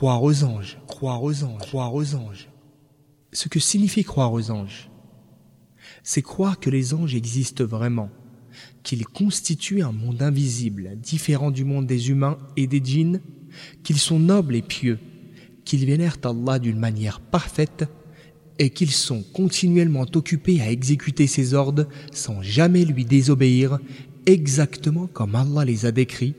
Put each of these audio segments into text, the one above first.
Croire aux anges, croire aux anges, croire aux anges. Ce que signifie croire aux anges, c'est croire que les anges existent vraiment, qu'ils constituent un monde invisible, différent du monde des humains et des djinns, qu'ils sont nobles et pieux, qu'ils vénèrent Allah d'une manière parfaite et qu'ils sont continuellement occupés à exécuter ses ordres sans jamais lui désobéir, exactement comme Allah les a décrits.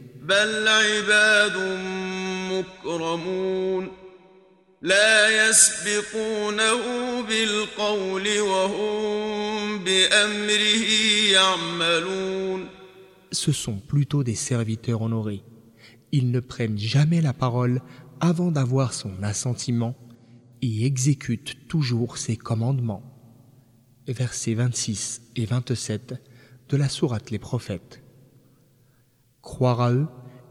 Ce sont plutôt des serviteurs honorés. Ils ne prennent jamais la parole avant d'avoir son assentiment et exécutent toujours ses commandements. Versets 26 et 27 de la sourate Les Prophètes. Croire à eux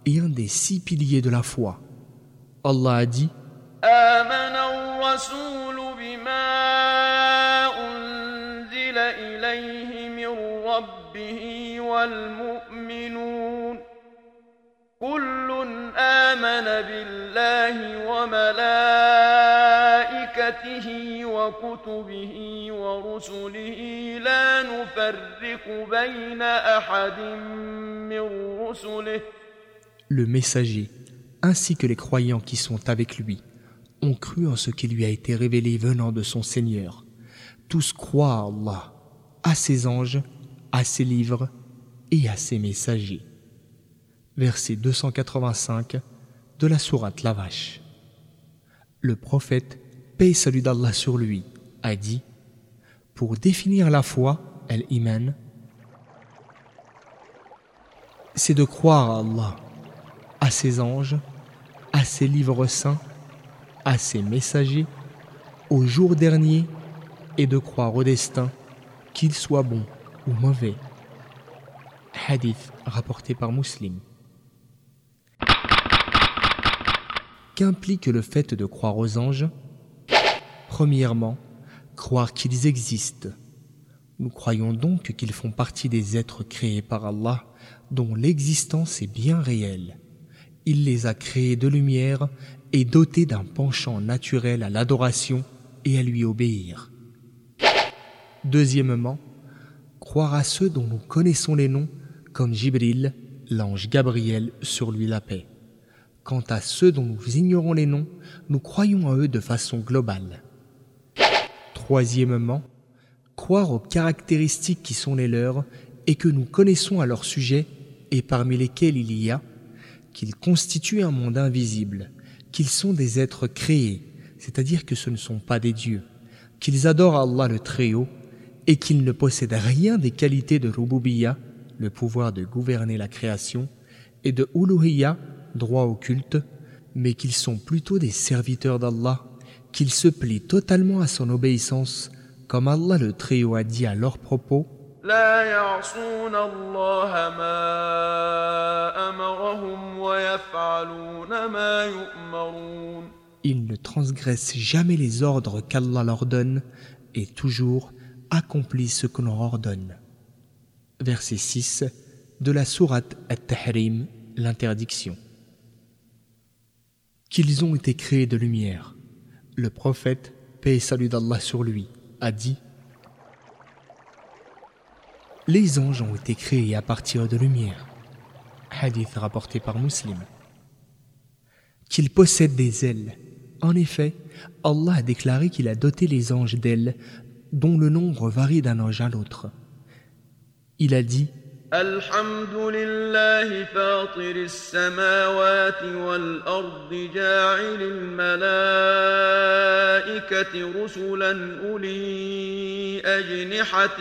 est un des six piliers de la foi. Allah a dit آمن الرسول بما أنزل إليه من ربه والمؤمنون. كل آمن بالله وملائكته وكتبه ورسله. لا نفرق بين أحد من رسله. Le messager ainsi que les croyants qui sont avec lui ont cru en ce qui lui a été révélé venant de son Seigneur. Tous croient à Allah, à ses anges, à ses livres et à ses messagers. Verset 285 de la sourate La Vache. Le prophète, paix salut d'Allah sur lui, a dit Pour définir la foi, el-Iman, c'est de croire à Allah, à ses anges, à ses livres saints à ses messagers, au jour dernier, et de croire au destin, qu'il soit bon ou mauvais. Hadith rapporté par Muslim. Qu'implique le fait de croire aux anges? Premièrement, croire qu'ils existent. Nous croyons donc qu'ils font partie des êtres créés par Allah, dont l'existence est bien réelle. Il les a créés de lumière et dotés d'un penchant naturel à l'adoration et à lui obéir. Deuxièmement, croire à ceux dont nous connaissons les noms, comme Jibril, l'ange Gabriel, sur lui la paix. Quant à ceux dont nous ignorons les noms, nous croyons à eux de façon globale. Troisièmement, croire aux caractéristiques qui sont les leurs et que nous connaissons à leur sujet, et parmi lesquelles il y a qu'ils constituent un monde invisible, qu'ils sont des êtres créés, c'est-à-dire que ce ne sont pas des dieux, qu'ils adorent Allah le Très-Haut et qu'ils ne possèdent rien des qualités de Rububiya, le pouvoir de gouverner la création, et de Uluhiya, droit au culte, mais qu'ils sont plutôt des serviteurs d'Allah, qu'ils se plient totalement à son obéissance, comme Allah le Très-Haut a dit à leur propos, ils ne transgressent jamais les ordres qu'Allah leur donne et toujours accomplissent ce que leur ordonne. Verset 6 de la sourate At-Tahrim, l'interdiction. Qu'ils ont été créés de lumière. Le prophète, paix et salut d'Allah sur lui, a dit Les anges ont été créés à partir de lumière hadith rapporté par Muslim, qu'ils possèdent des ailes. En effet, Allah a déclaré qu'il a doté les anges d'ailes dont le nombre varie d'un ange à l'autre. Il a dit الحمد لله فاطر السماوات والأرض جاعل الملائكة رسلا أولي أجنحة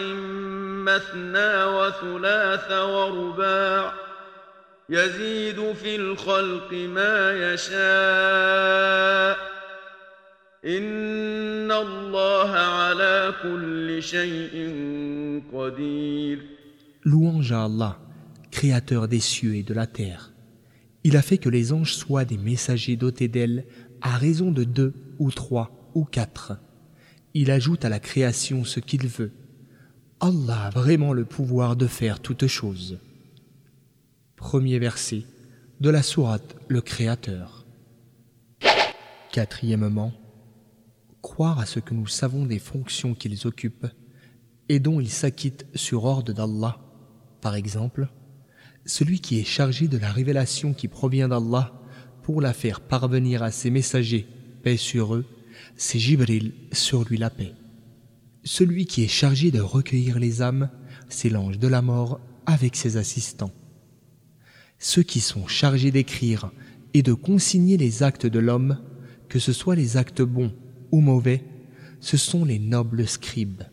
مثنى وثلاث ورباع يزيد في الخلق ما يشاء إن الله على كل شيء قدير Louange à Allah, créateur des cieux et de la terre. Il a fait que les anges soient des messagers dotés d'ailes à raison de deux ou trois ou quatre. Il ajoute à la création ce qu'il veut. Allah a vraiment le pouvoir de faire toutes choses premier verset de la sourate Le Créateur. Quatrièmement, croire à ce que nous savons des fonctions qu'ils occupent et dont ils s'acquittent sur ordre d'Allah. Par exemple, celui qui est chargé de la révélation qui provient d'Allah pour la faire parvenir à ses messagers, paix sur eux, c'est Jibril sur lui la paix. Celui qui est chargé de recueillir les âmes, c'est l'ange de la mort avec ses assistants. Ceux qui sont chargés d'écrire et de consigner les actes de l'homme, que ce soit les actes bons ou mauvais, ce sont les nobles scribes.